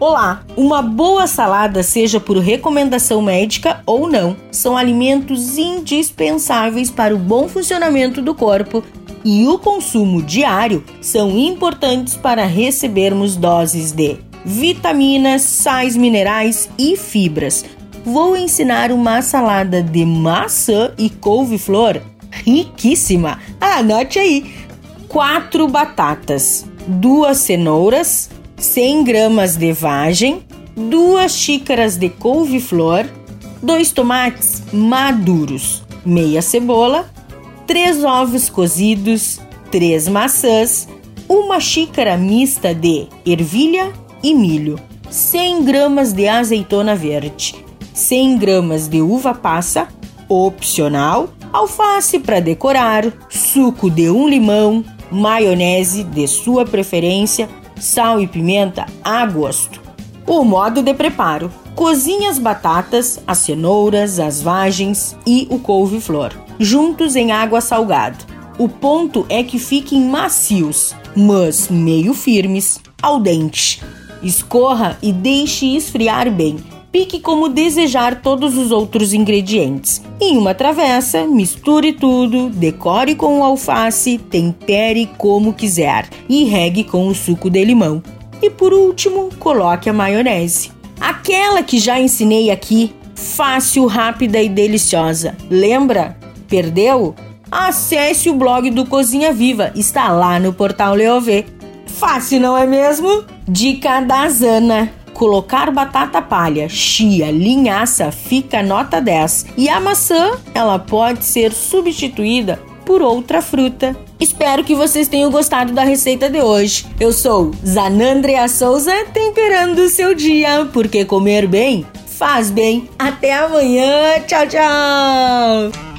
Olá! Uma boa salada, seja por recomendação médica ou não, são alimentos indispensáveis para o bom funcionamento do corpo e o consumo diário são importantes para recebermos doses de vitaminas, sais minerais e fibras. Vou ensinar uma salada de maçã e couve-flor riquíssima. Anote aí: quatro batatas, duas cenouras, 100 gramas de vagem, duas xícaras de couve-flor, dois tomates maduros, meia cebola, três ovos cozidos, três maçãs, uma xícara mista de ervilha e milho, 100 gramas de azeitona verde, 100 gramas de uva passa, opcional, alface para decorar, suco de um limão, maionese de sua preferência, sal e pimenta a gosto. O modo de preparo: cozinhe as batatas, as cenouras, as vagens e o couve-flor, juntos em água salgada. O ponto é que fiquem macios, mas meio firmes, ao dente. Escorra e deixe esfriar bem. Pique como desejar todos os outros ingredientes. Em uma travessa, misture tudo, decore com alface, tempere como quiser e regue com o suco de limão. E por último, coloque a maionese. Aquela que já ensinei aqui, fácil, rápida e deliciosa. Lembra? Perdeu? Acesse o blog do Cozinha Viva, está lá no portal Leovê. Fácil, não é mesmo? Dica da Zana colocar batata palha, chia, linhaça fica nota 10 e a maçã ela pode ser substituída por outra fruta. Espero que vocês tenham gostado da receita de hoje. Eu sou Zanandrea Souza, temperando o seu dia, porque comer bem faz bem. Até amanhã. Tchau, tchau.